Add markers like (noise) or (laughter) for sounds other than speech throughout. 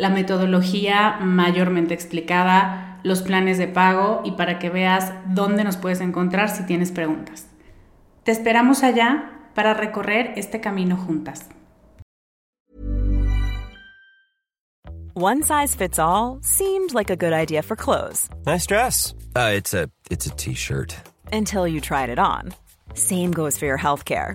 la metodología mayormente explicada, los planes de pago y para que veas dónde nos puedes encontrar si tienes preguntas. Te esperamos allá para recorrer este camino juntas. One size fits all seemed like a good idea for clothes. Nice dress. Uh, it's a it's a t-shirt. Until you tried it on. Same goes for your healthcare.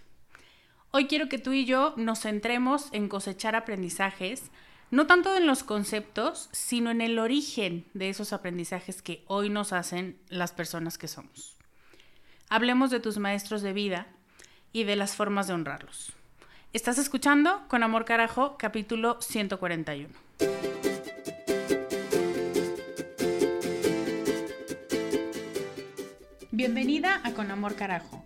Hoy quiero que tú y yo nos centremos en cosechar aprendizajes, no tanto en los conceptos, sino en el origen de esos aprendizajes que hoy nos hacen las personas que somos. Hablemos de tus maestros de vida y de las formas de honrarlos. Estás escuchando Con Amor Carajo, capítulo 141. Bienvenida a Con Amor Carajo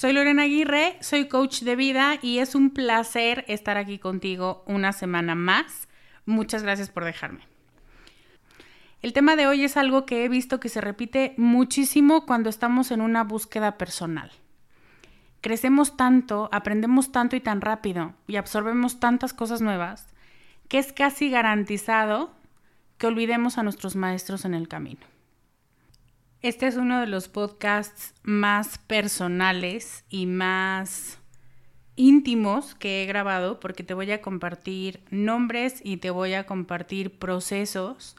soy Lorena Aguirre, soy coach de vida y es un placer estar aquí contigo una semana más. Muchas gracias por dejarme. El tema de hoy es algo que he visto que se repite muchísimo cuando estamos en una búsqueda personal. Crecemos tanto, aprendemos tanto y tan rápido y absorbemos tantas cosas nuevas que es casi garantizado que olvidemos a nuestros maestros en el camino. Este es uno de los podcasts más personales y más íntimos que he grabado porque te voy a compartir nombres y te voy a compartir procesos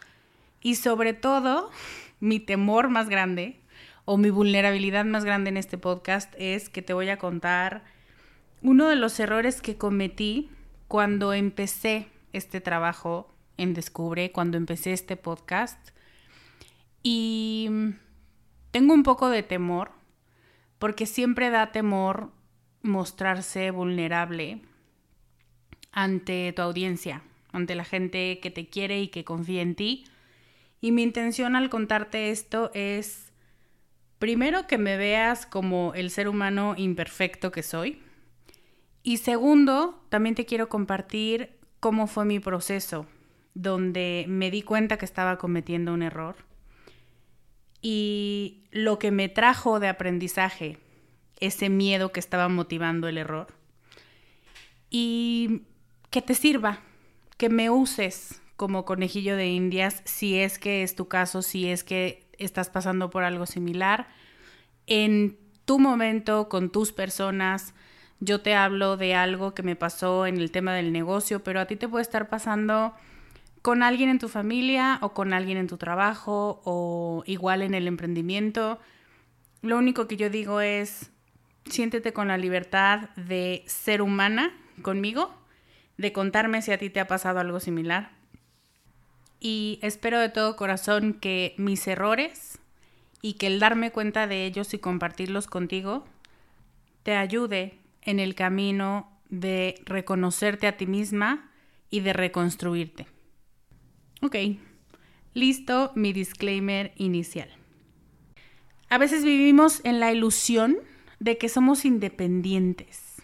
y sobre todo mi temor más grande o mi vulnerabilidad más grande en este podcast es que te voy a contar uno de los errores que cometí cuando empecé este trabajo en Descubre, cuando empecé este podcast. Y tengo un poco de temor, porque siempre da temor mostrarse vulnerable ante tu audiencia, ante la gente que te quiere y que confía en ti. Y mi intención al contarte esto es, primero, que me veas como el ser humano imperfecto que soy. Y segundo, también te quiero compartir cómo fue mi proceso, donde me di cuenta que estaba cometiendo un error y lo que me trajo de aprendizaje, ese miedo que estaba motivando el error. Y que te sirva, que me uses como conejillo de indias si es que es tu caso, si es que estás pasando por algo similar, en tu momento, con tus personas, yo te hablo de algo que me pasó en el tema del negocio, pero a ti te puede estar pasando con alguien en tu familia o con alguien en tu trabajo o igual en el emprendimiento. Lo único que yo digo es, siéntete con la libertad de ser humana conmigo, de contarme si a ti te ha pasado algo similar. Y espero de todo corazón que mis errores y que el darme cuenta de ellos y compartirlos contigo te ayude en el camino de reconocerte a ti misma y de reconstruirte. Ok, listo mi disclaimer inicial. A veces vivimos en la ilusión de que somos independientes.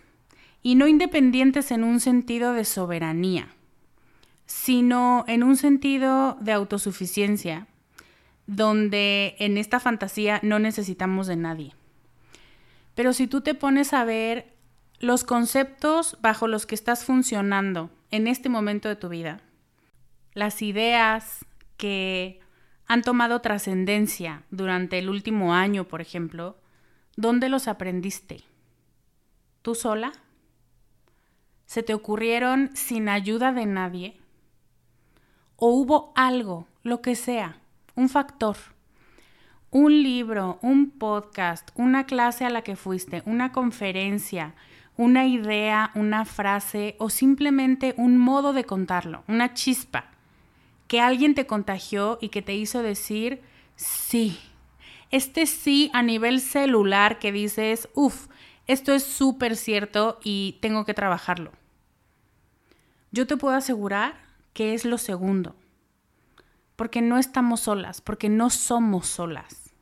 Y no independientes en un sentido de soberanía, sino en un sentido de autosuficiencia, donde en esta fantasía no necesitamos de nadie. Pero si tú te pones a ver los conceptos bajo los que estás funcionando en este momento de tu vida, las ideas que han tomado trascendencia durante el último año, por ejemplo, ¿dónde los aprendiste? ¿Tú sola? ¿Se te ocurrieron sin ayuda de nadie? ¿O hubo algo, lo que sea, un factor? Un libro, un podcast, una clase a la que fuiste, una conferencia, una idea, una frase o simplemente un modo de contarlo, una chispa que alguien te contagió y que te hizo decir sí. Este sí a nivel celular que dices, uff, esto es súper cierto y tengo que trabajarlo. Yo te puedo asegurar que es lo segundo, porque no estamos solas, porque no somos solas,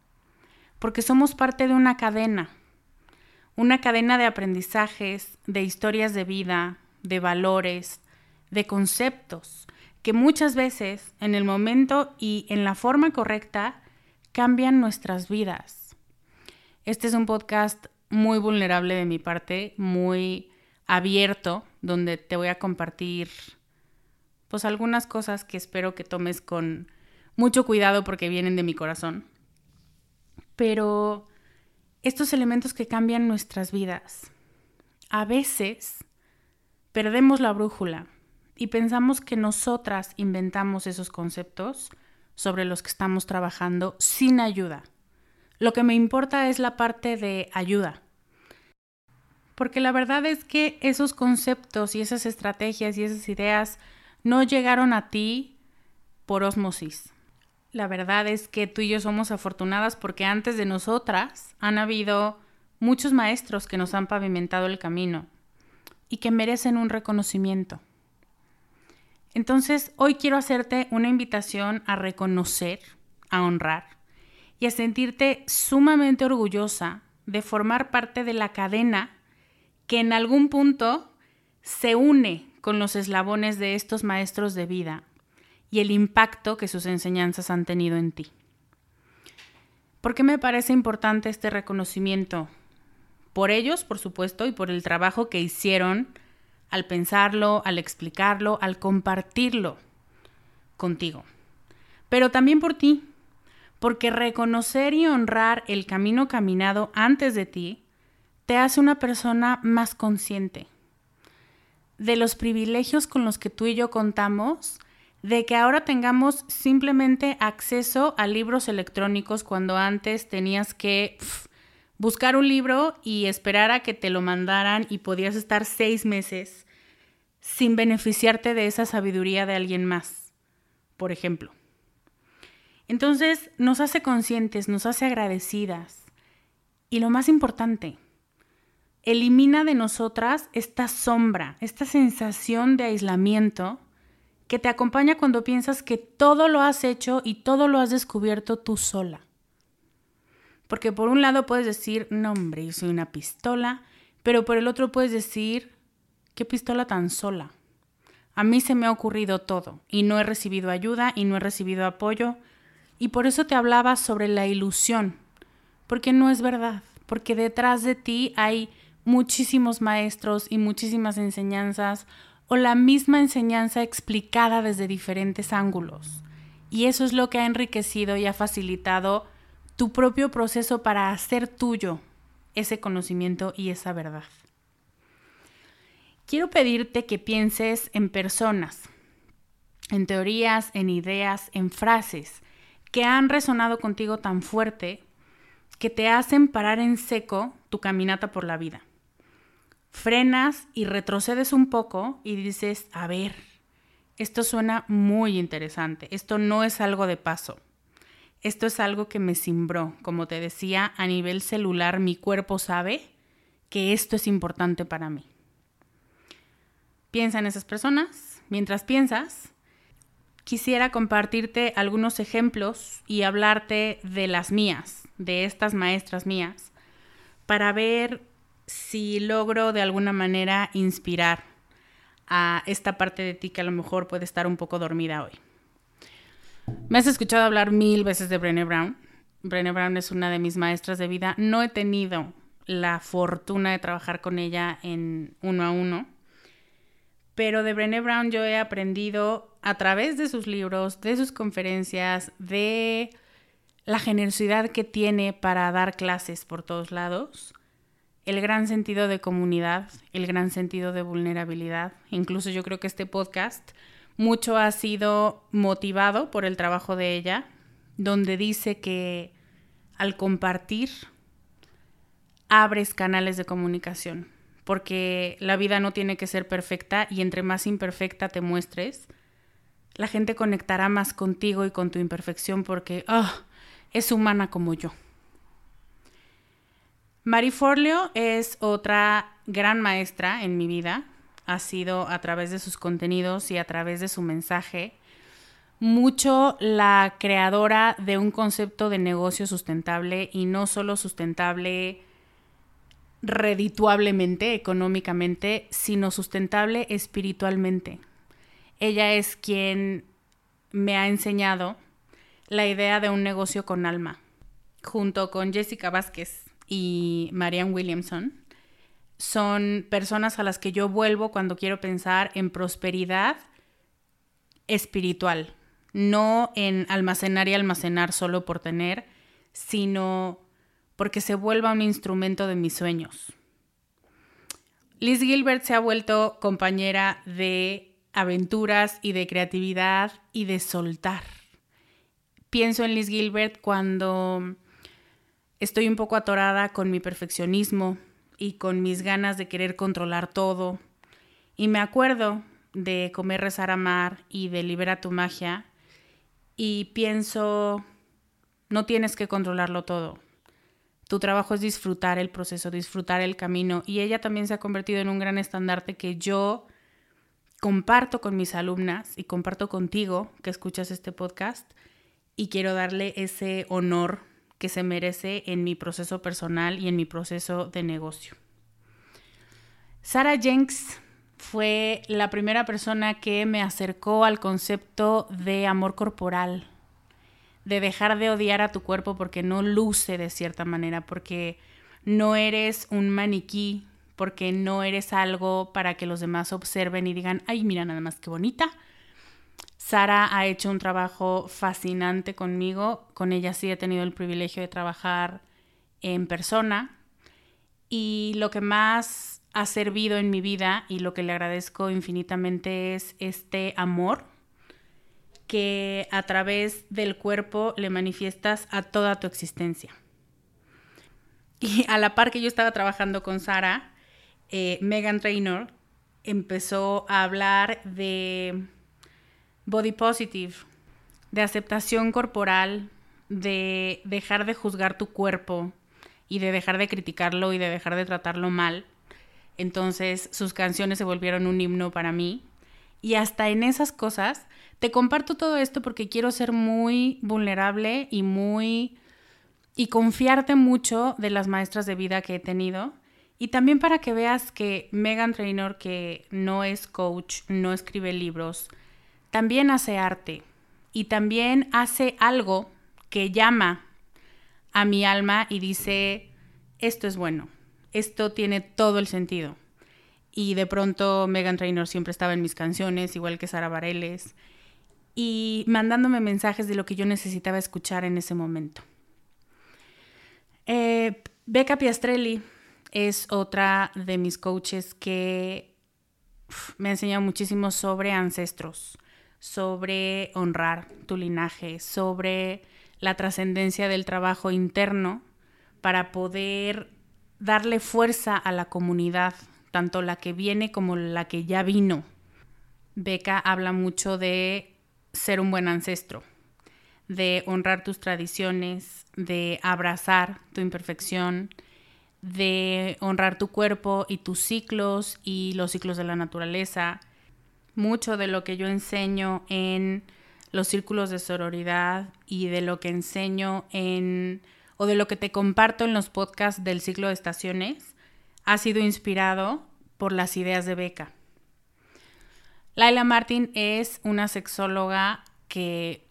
porque somos parte de una cadena, una cadena de aprendizajes, de historias de vida, de valores, de conceptos, que muchas veces en el momento y en la forma correcta cambian nuestras vidas. Este es un podcast muy vulnerable de mi parte, muy abierto, donde te voy a compartir pues algunas cosas que espero que tomes con mucho cuidado porque vienen de mi corazón. Pero estos elementos que cambian nuestras vidas, a veces perdemos la brújula y pensamos que nosotras inventamos esos conceptos sobre los que estamos trabajando sin ayuda. Lo que me importa es la parte de ayuda. Porque la verdad es que esos conceptos y esas estrategias y esas ideas no llegaron a ti por osmosis. La verdad es que tú y yo somos afortunadas porque antes de nosotras han habido muchos maestros que nos han pavimentado el camino y que merecen un reconocimiento. Entonces, hoy quiero hacerte una invitación a reconocer, a honrar y a sentirte sumamente orgullosa de formar parte de la cadena que en algún punto se une con los eslabones de estos maestros de vida y el impacto que sus enseñanzas han tenido en ti. ¿Por qué me parece importante este reconocimiento? Por ellos, por supuesto, y por el trabajo que hicieron al pensarlo, al explicarlo, al compartirlo contigo. Pero también por ti, porque reconocer y honrar el camino caminado antes de ti te hace una persona más consciente de los privilegios con los que tú y yo contamos, de que ahora tengamos simplemente acceso a libros electrónicos cuando antes tenías que buscar un libro y esperar a que te lo mandaran y podías estar seis meses sin beneficiarte de esa sabiduría de alguien más, por ejemplo. Entonces nos hace conscientes, nos hace agradecidas y lo más importante, elimina de nosotras esta sombra, esta sensación de aislamiento que te acompaña cuando piensas que todo lo has hecho y todo lo has descubierto tú sola. Porque por un lado puedes decir, no hombre, yo soy una pistola, pero por el otro puedes decir, qué pistola tan sola. A mí se me ha ocurrido todo y no he recibido ayuda y no he recibido apoyo y por eso te hablaba sobre la ilusión, porque no es verdad, porque detrás de ti hay muchísimos maestros y muchísimas enseñanzas o la misma enseñanza explicada desde diferentes ángulos. Y eso es lo que ha enriquecido y ha facilitado tu propio proceso para hacer tuyo ese conocimiento y esa verdad. Quiero pedirte que pienses en personas, en teorías, en ideas, en frases que han resonado contigo tan fuerte que te hacen parar en seco tu caminata por la vida. Frenas y retrocedes un poco y dices, a ver, esto suena muy interesante, esto no es algo de paso, esto es algo que me cimbró, como te decía, a nivel celular mi cuerpo sabe que esto es importante para mí. Piensa en esas personas, mientras piensas, quisiera compartirte algunos ejemplos y hablarte de las mías, de estas maestras mías, para ver si logro de alguna manera inspirar a esta parte de ti que a lo mejor puede estar un poco dormida hoy. Me has escuchado hablar mil veces de Brené Brown. Brené Brown es una de mis maestras de vida. No he tenido la fortuna de trabajar con ella en uno a uno, pero de Brené Brown yo he aprendido a través de sus libros, de sus conferencias, de la generosidad que tiene para dar clases por todos lados, el gran sentido de comunidad, el gran sentido de vulnerabilidad. Incluso yo creo que este podcast mucho ha sido motivado por el trabajo de ella, donde dice que al compartir abres canales de comunicación, porque la vida no tiene que ser perfecta y entre más imperfecta te muestres, la gente conectará más contigo y con tu imperfección porque oh, es humana como yo. Mari Forleo es otra gran maestra en mi vida. Ha sido a través de sus contenidos y a través de su mensaje mucho la creadora de un concepto de negocio sustentable y no solo sustentable redituablemente, económicamente, sino sustentable espiritualmente. Ella es quien me ha enseñado la idea de un negocio con alma, junto con Jessica Vázquez y Marianne Williamson. Son personas a las que yo vuelvo cuando quiero pensar en prosperidad espiritual, no en almacenar y almacenar solo por tener, sino porque se vuelva un instrumento de mis sueños. Liz Gilbert se ha vuelto compañera de aventuras y de creatividad y de soltar. Pienso en Liz Gilbert cuando estoy un poco atorada con mi perfeccionismo y con mis ganas de querer controlar todo. Y me acuerdo de comer, rezar, amar y de libera tu magia. Y pienso, no tienes que controlarlo todo. Tu trabajo es disfrutar el proceso, disfrutar el camino. Y ella también se ha convertido en un gran estandarte que yo comparto con mis alumnas y comparto contigo que escuchas este podcast. Y quiero darle ese honor que se merece en mi proceso personal y en mi proceso de negocio. Sarah Jenks fue la primera persona que me acercó al concepto de amor corporal, de dejar de odiar a tu cuerpo porque no luce de cierta manera, porque no eres un maniquí, porque no eres algo para que los demás observen y digan, ay, mira nada más que bonita. Sara ha hecho un trabajo fascinante conmigo, con ella sí he tenido el privilegio de trabajar en persona y lo que más ha servido en mi vida y lo que le agradezco infinitamente es este amor que a través del cuerpo le manifiestas a toda tu existencia. Y a la par que yo estaba trabajando con Sara, eh, Megan Trainor empezó a hablar de body positive, de aceptación corporal, de dejar de juzgar tu cuerpo y de dejar de criticarlo y de dejar de tratarlo mal. Entonces sus canciones se volvieron un himno para mí. Y hasta en esas cosas te comparto todo esto porque quiero ser muy vulnerable y muy... y confiarte mucho de las maestras de vida que he tenido. Y también para que veas que Megan Trainor, que no es coach, no escribe libros, también hace arte y también hace algo que llama a mi alma y dice, esto es bueno, esto tiene todo el sentido. Y de pronto Megan Trainor siempre estaba en mis canciones, igual que Sara Bareles, y mandándome mensajes de lo que yo necesitaba escuchar en ese momento. Eh, Becca Piastrelli es otra de mis coaches que me ha enseñado muchísimo sobre ancestros, sobre honrar tu linaje, sobre la trascendencia del trabajo interno para poder darle fuerza a la comunidad, tanto la que viene como la que ya vino. Beca habla mucho de ser un buen ancestro, de honrar tus tradiciones, de abrazar tu imperfección, de honrar tu cuerpo y tus ciclos y los ciclos de la naturaleza. Mucho de lo que yo enseño en los círculos de sororidad y de lo que enseño en o de lo que te comparto en los podcasts del ciclo de estaciones ha sido inspirado por las ideas de Beca. Laila Martin es una sexóloga que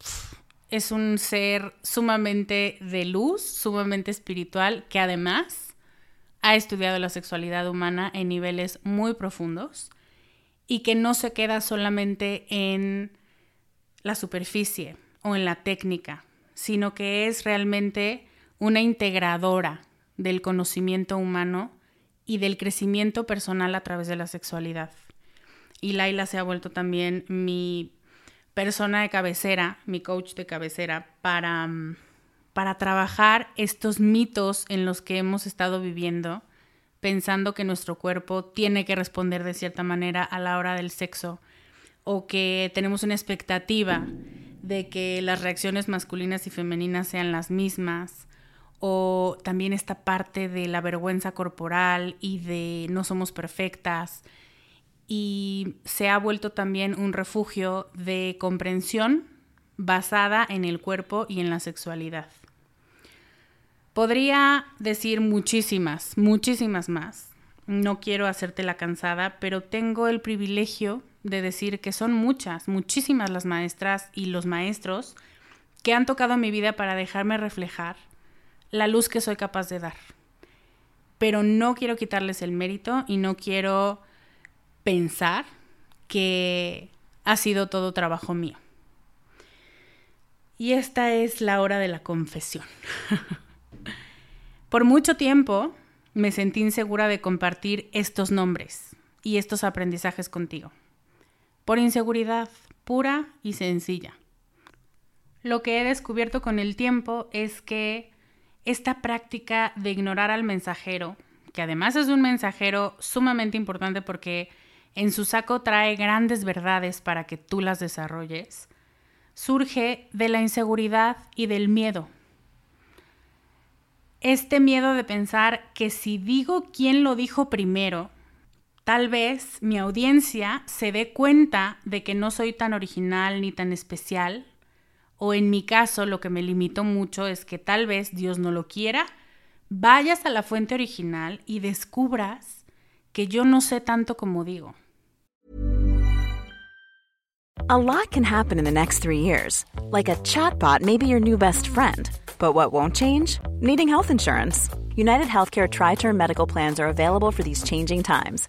es un ser sumamente de luz, sumamente espiritual, que además ha estudiado la sexualidad humana en niveles muy profundos y que no se queda solamente en la superficie o en la técnica, sino que es realmente una integradora del conocimiento humano y del crecimiento personal a través de la sexualidad. Y Laila se ha vuelto también mi persona de cabecera, mi coach de cabecera, para, mm, para trabajar estos mitos en los que hemos estado viviendo, pensando que nuestro cuerpo tiene que responder de cierta manera a la hora del sexo o que tenemos una expectativa de que las reacciones masculinas y femeninas sean las mismas o también esta parte de la vergüenza corporal y de no somos perfectas y se ha vuelto también un refugio de comprensión basada en el cuerpo y en la sexualidad. Podría decir muchísimas, muchísimas más. No quiero hacerte la cansada, pero tengo el privilegio de decir que son muchas, muchísimas las maestras y los maestros que han tocado mi vida para dejarme reflejar la luz que soy capaz de dar. Pero no quiero quitarles el mérito y no quiero pensar que ha sido todo trabajo mío. Y esta es la hora de la confesión. (laughs) Por mucho tiempo me sentí insegura de compartir estos nombres y estos aprendizajes contigo. Por inseguridad pura y sencilla. Lo que he descubierto con el tiempo es que esta práctica de ignorar al mensajero, que además es un mensajero sumamente importante porque en su saco trae grandes verdades para que tú las desarrolles, surge de la inseguridad y del miedo. Este miedo de pensar que si digo quién lo dijo primero, tal vez mi audiencia se dé cuenta de que no soy tan original ni tan especial, o en mi caso lo que me limitó mucho es que tal vez Dios no lo quiera, vayas a la fuente original y descubras que yo no sé tanto como digo. A lot can happen in the next three years. Like a chatbot may be your new best friend. But what won't change? Needing health insurance. United Healthcare Tri Term Medical Plans are available for these changing times.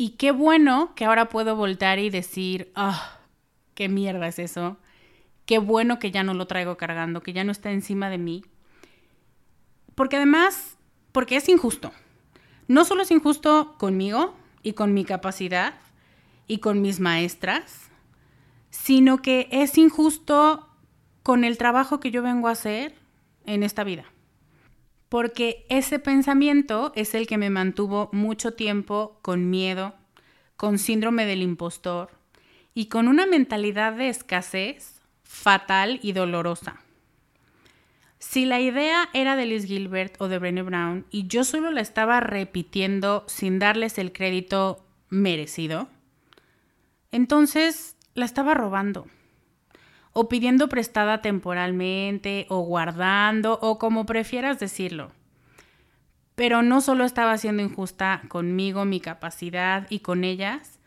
Y qué bueno que ahora puedo voltar y decir, ah, qué mierda es eso. Qué bueno que ya no lo traigo cargando, que ya no está encima de mí. Porque además, porque es injusto. No solo es injusto conmigo y con mi capacidad y con mis maestras, sino que es injusto con el trabajo que yo vengo a hacer en esta vida porque ese pensamiento es el que me mantuvo mucho tiempo con miedo, con síndrome del impostor y con una mentalidad de escasez fatal y dolorosa. Si la idea era de Liz Gilbert o de Brené Brown y yo solo la estaba repitiendo sin darles el crédito merecido, entonces la estaba robando o pidiendo prestada temporalmente, o guardando, o como prefieras decirlo. Pero no solo estaba siendo injusta conmigo, mi capacidad y con ellas,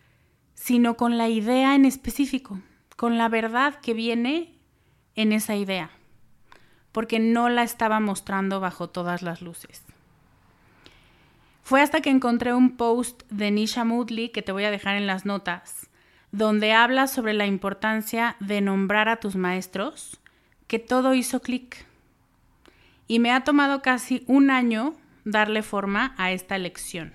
sino con la idea en específico, con la verdad que viene en esa idea, porque no la estaba mostrando bajo todas las luces. Fue hasta que encontré un post de Nisha Moodley, que te voy a dejar en las notas, donde habla sobre la importancia de nombrar a tus maestros, que todo hizo clic. Y me ha tomado casi un año darle forma a esta lección.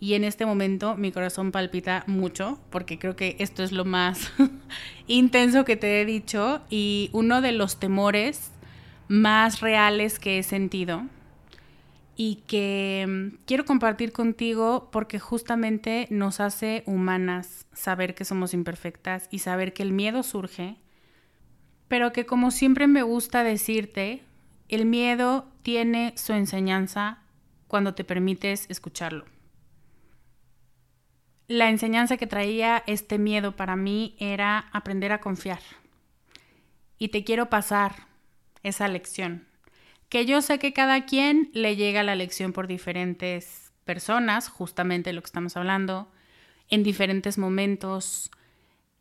Y en este momento mi corazón palpita mucho porque creo que esto es lo más (laughs) intenso que te he dicho y uno de los temores más reales que he sentido y que mm, quiero compartir contigo porque justamente nos hace humanas saber que somos imperfectas y saber que el miedo surge, pero que como siempre me gusta decirte, el miedo tiene su enseñanza cuando te permites escucharlo. La enseñanza que traía este miedo para mí era aprender a confiar. Y te quiero pasar esa lección. Que yo sé que cada quien le llega la lección por diferentes personas, justamente lo que estamos hablando, en diferentes momentos,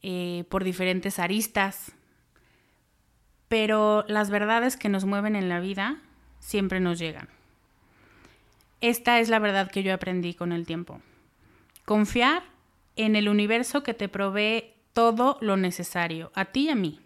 eh, por diferentes aristas. Pero las verdades que nos mueven en la vida siempre nos llegan. Esta es la verdad que yo aprendí con el tiempo. Confiar en el universo que te provee todo lo necesario, a ti y a mí.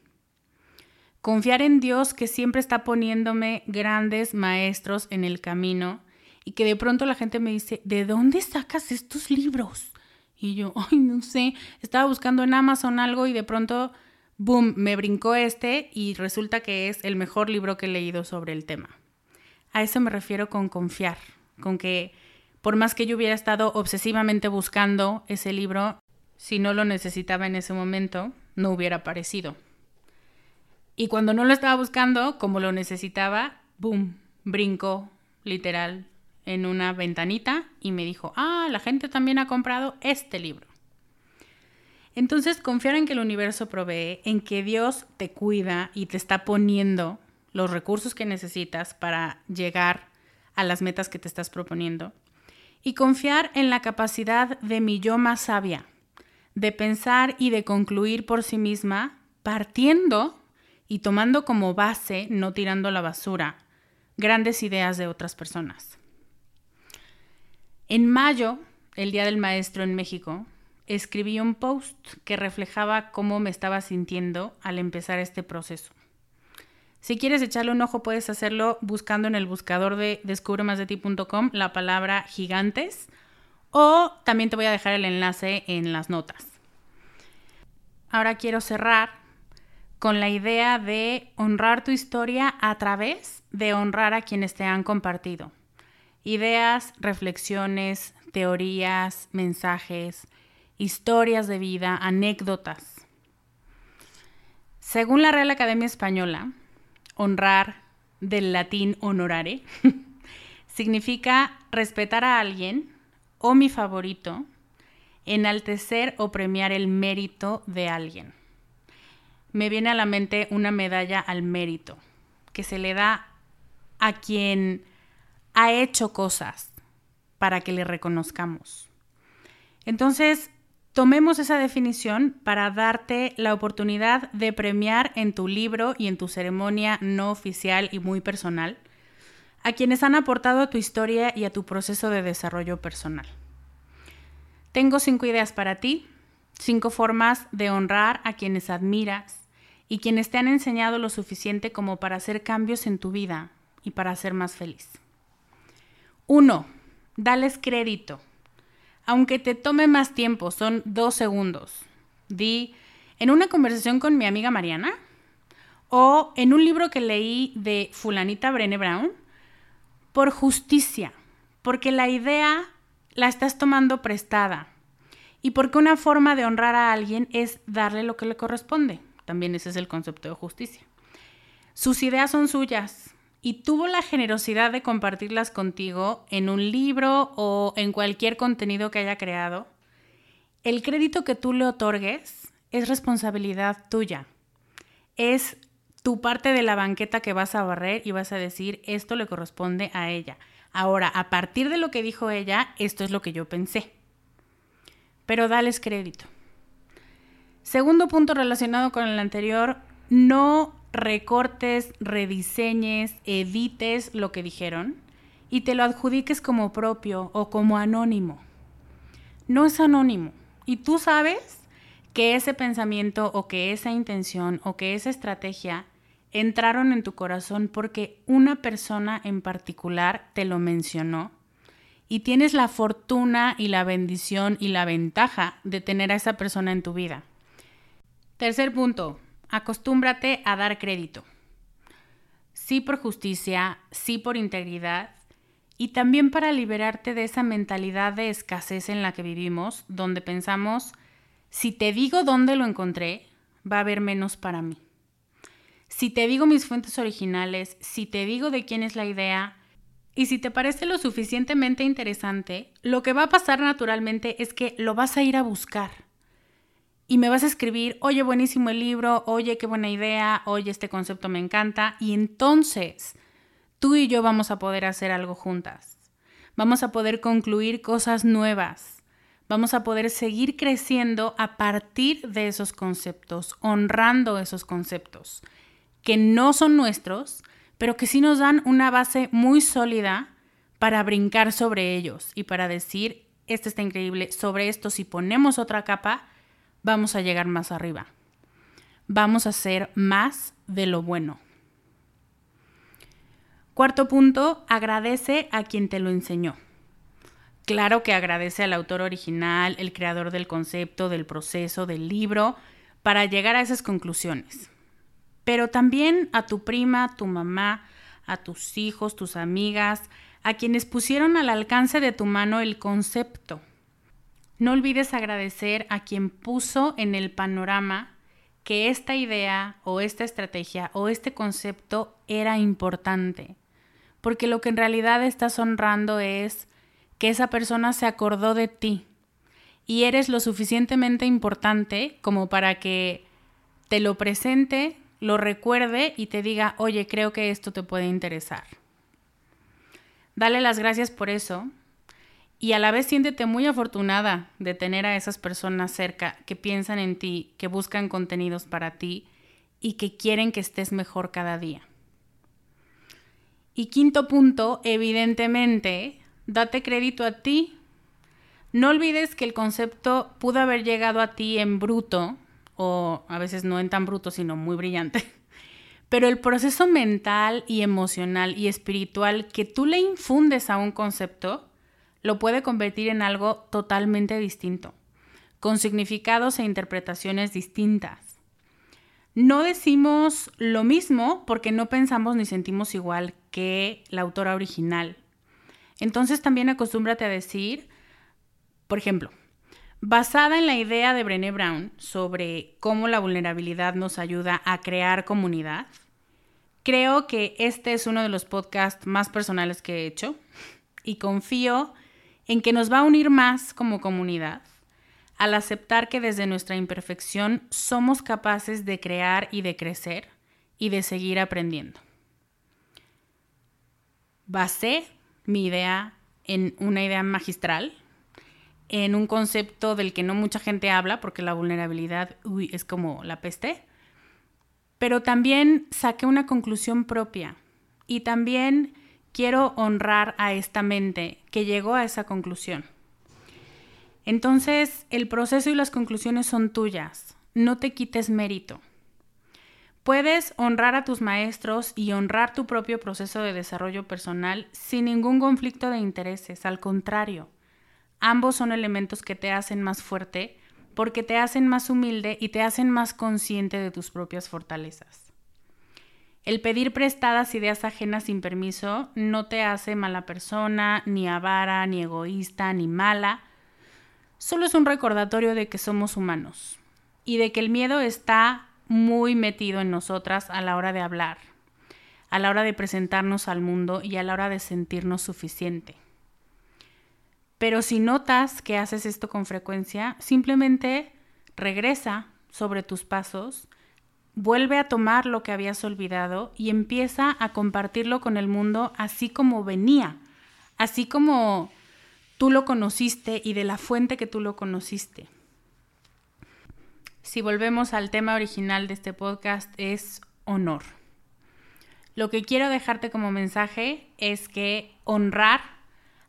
Confiar en Dios que siempre está poniéndome grandes maestros en el camino y que de pronto la gente me dice, ¿de dónde sacas estos libros? Y yo, (laughs) ay, no sé, estaba buscando en Amazon algo y de pronto, boom, me brincó este y resulta que es el mejor libro que he leído sobre el tema. A eso me refiero con confiar, con que por más que yo hubiera estado obsesivamente buscando ese libro, si no lo necesitaba en ese momento, no hubiera aparecido. Y cuando no lo estaba buscando, como lo necesitaba, boom, brincó literal en una ventanita y me dijo, ah, la gente también ha comprado este libro. Entonces, confiar en que el universo provee, en que Dios te cuida y te está poniendo los recursos que necesitas para llegar a las metas que te estás proponiendo. Y confiar en la capacidad de mi yo más sabia, de pensar y de concluir por sí misma, partiendo y tomando como base, no tirando la basura, grandes ideas de otras personas. En mayo, el Día del Maestro en México, escribí un post que reflejaba cómo me estaba sintiendo al empezar este proceso. Si quieres echarle un ojo, puedes hacerlo buscando en el buscador de descubremasdeti.com la palabra gigantes o también te voy a dejar el enlace en las notas. Ahora quiero cerrar con la idea de honrar tu historia a través de honrar a quienes te han compartido. Ideas, reflexiones, teorías, mensajes, historias de vida, anécdotas. Según la Real Academia Española, honrar del latín honorare (laughs) significa respetar a alguien o mi favorito, enaltecer o premiar el mérito de alguien me viene a la mente una medalla al mérito que se le da a quien ha hecho cosas para que le reconozcamos. Entonces, tomemos esa definición para darte la oportunidad de premiar en tu libro y en tu ceremonia no oficial y muy personal a quienes han aportado a tu historia y a tu proceso de desarrollo personal. Tengo cinco ideas para ti, cinco formas de honrar a quienes admiras y quienes te han enseñado lo suficiente como para hacer cambios en tu vida y para ser más feliz. 1. Dales crédito. Aunque te tome más tiempo, son dos segundos. Di, en una conversación con mi amiga Mariana o en un libro que leí de fulanita Brené Brown, por justicia, porque la idea la estás tomando prestada y porque una forma de honrar a alguien es darle lo que le corresponde. También ese es el concepto de justicia. Sus ideas son suyas y tuvo la generosidad de compartirlas contigo en un libro o en cualquier contenido que haya creado. El crédito que tú le otorgues es responsabilidad tuya. Es tu parte de la banqueta que vas a barrer y vas a decir, esto le corresponde a ella. Ahora, a partir de lo que dijo ella, esto es lo que yo pensé. pero dales crédito. Segundo punto relacionado con el anterior, no recortes, rediseñes, edites lo que dijeron y te lo adjudiques como propio o como anónimo. No es anónimo. Y tú sabes que ese pensamiento o que esa intención o que esa estrategia entraron en tu corazón porque una persona en particular te lo mencionó y tienes la fortuna y la bendición y la ventaja de tener a esa persona en tu vida. Tercer punto, acostúmbrate a dar crédito. Sí por justicia, sí por integridad y también para liberarte de esa mentalidad de escasez en la que vivimos, donde pensamos, si te digo dónde lo encontré, va a haber menos para mí. Si te digo mis fuentes originales, si te digo de quién es la idea, y si te parece lo suficientemente interesante, lo que va a pasar naturalmente es que lo vas a ir a buscar y me vas a escribir, oye, buenísimo el libro, oye, qué buena idea, oye, este concepto me encanta, y entonces tú y yo vamos a poder hacer algo juntas. Vamos a poder concluir cosas nuevas. Vamos a poder seguir creciendo a partir de esos conceptos, honrando esos conceptos, que no son nuestros, pero que sí nos dan una base muy sólida para brincar sobre ellos y para decir, este está increíble, sobre esto si ponemos otra capa, vamos a llegar más arriba. Vamos a hacer más de lo bueno. Cuarto punto, agradece a quien te lo enseñó. Claro que agradece al autor original, el creador del concepto, del proceso, del libro, para llegar a esas conclusiones. Pero también a tu prima, tu mamá, a tus hijos, tus amigas, a quienes pusieron al alcance de tu mano el concepto no olvides agradecer a quien puso en el panorama que esta idea o esta estrategia o este concepto era importante. Porque lo que en realidad estás honrando es que esa persona se acordó de ti y eres lo suficientemente importante como para que te lo presente, lo recuerde y te diga, oye, creo que esto te puede interesar. Dale las gracias por eso y a la vez siéntete muy afortunada de tener a esas personas cerca que piensan en ti, que buscan contenidos para ti y que quieren que estés mejor cada día. Y quinto punto, evidentemente, date crédito a ti. No olvides que el concepto pudo haber llegado a ti en bruto, o a veces no en tan bruto, sino muy brillante. (laughs) Pero el proceso mental y emocional y espiritual que tú le infundes a un concepto lo puede convertir en algo totalmente distinto, con significados e interpretaciones distintas. No decimos lo mismo porque no pensamos ni sentimos igual que la autora original. Entonces también acostúmbrate a decir, por ejemplo, basada en la idea de Brené Brown sobre cómo la vulnerabilidad nos ayuda a crear comunidad, creo que este es uno de los podcasts más personales que he hecho y confío en que nos va a unir más como comunidad, al aceptar que desde nuestra imperfección somos capaces de crear y de crecer y de seguir aprendiendo. Basé mi idea en una idea magistral, en un concepto del que no mucha gente habla porque la vulnerabilidad es como la peste, pero también saqué una conclusión propia y también quiero honrar a esta mente que llegó a esa conclusión. Entonces, el proceso y las conclusiones son tuyas. No te quites mérito. Puedes honrar a tus maestros y honrar tu propio proceso de desarrollo personal sin ningún conflicto de intereses. Al contrario, ambos son elementos que te hacen más fuerte porque te hacen más humilde y te hacen más consciente de tus propias fortalezas. El pedir prestadas ideas ajenas sin permiso no te hace mala persona, ni avara, ni egoísta, ni mala. Solo es un recordatorio de que somos humanos y de que el miedo está muy metido en nosotras a la hora de hablar, a la hora de presentarnos al mundo y a la hora de sentirnos suficiente. Pero si notas que haces esto con frecuencia, simplemente regresa sobre tus pasos vuelve a tomar lo que habías olvidado y empieza a compartirlo con el mundo así como venía, así como tú lo conociste y de la fuente que tú lo conociste. Si volvemos al tema original de este podcast es honor. Lo que quiero dejarte como mensaje es que honrar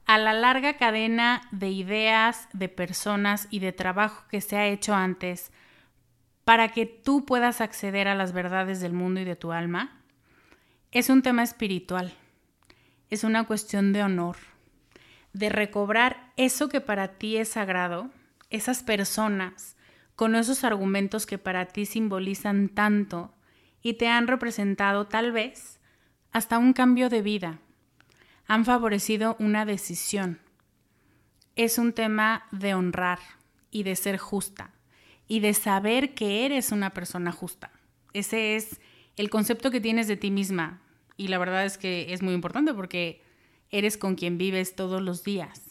a la larga cadena de ideas, de personas y de trabajo que se ha hecho antes para que tú puedas acceder a las verdades del mundo y de tu alma, es un tema espiritual. Es una cuestión de honor, de recobrar eso que para ti es sagrado, esas personas, con esos argumentos que para ti simbolizan tanto y te han representado tal vez hasta un cambio de vida, han favorecido una decisión. Es un tema de honrar y de ser justa y de saber que eres una persona justa. Ese es el concepto que tienes de ti misma y la verdad es que es muy importante porque eres con quien vives todos los días.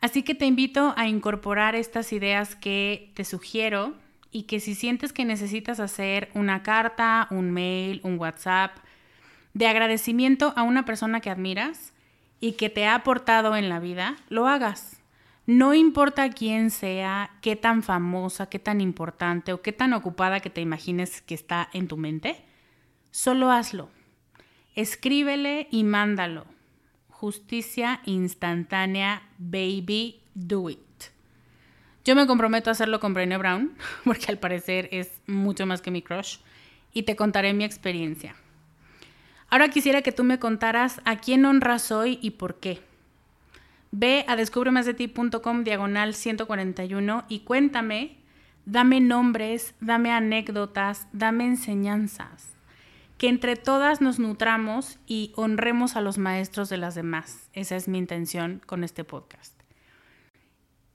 Así que te invito a incorporar estas ideas que te sugiero y que si sientes que necesitas hacer una carta, un mail, un WhatsApp de agradecimiento a una persona que admiras y que te ha aportado en la vida, lo hagas. No importa quién sea, qué tan famosa, qué tan importante o qué tan ocupada que te imagines que está en tu mente, solo hazlo. Escríbele y mándalo justicia instantánea, baby, do it. Yo me comprometo a hacerlo con Brené Brown, (laughs) porque al parecer es mucho más que mi crush, y te contaré mi experiencia. Ahora quisiera que tú me contaras a quién honras hoy y por qué. Ve a descubremasdeti.com diagonal 141 y cuéntame, dame nombres, dame anécdotas, dame enseñanzas que entre todas nos nutramos y honremos a los maestros de las demás. Esa es mi intención con este podcast.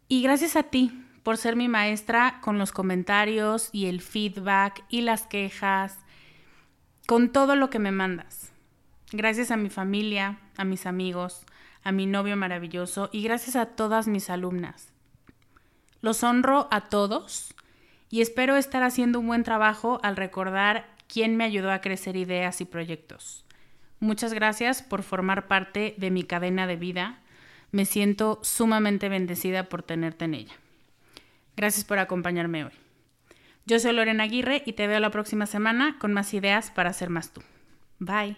Y gracias a ti por ser mi maestra con los comentarios y el feedback y las quejas, con todo lo que me mandas. Gracias a mi familia, a mis amigos, a mi novio maravilloso y gracias a todas mis alumnas. Los honro a todos y espero estar haciendo un buen trabajo al recordar quién me ayudó a crecer ideas y proyectos. Muchas gracias por formar parte de mi cadena de vida. Me siento sumamente bendecida por tenerte en ella. Gracias por acompañarme hoy. Yo soy Lorena Aguirre y te veo la próxima semana con más ideas para ser más tú. Bye.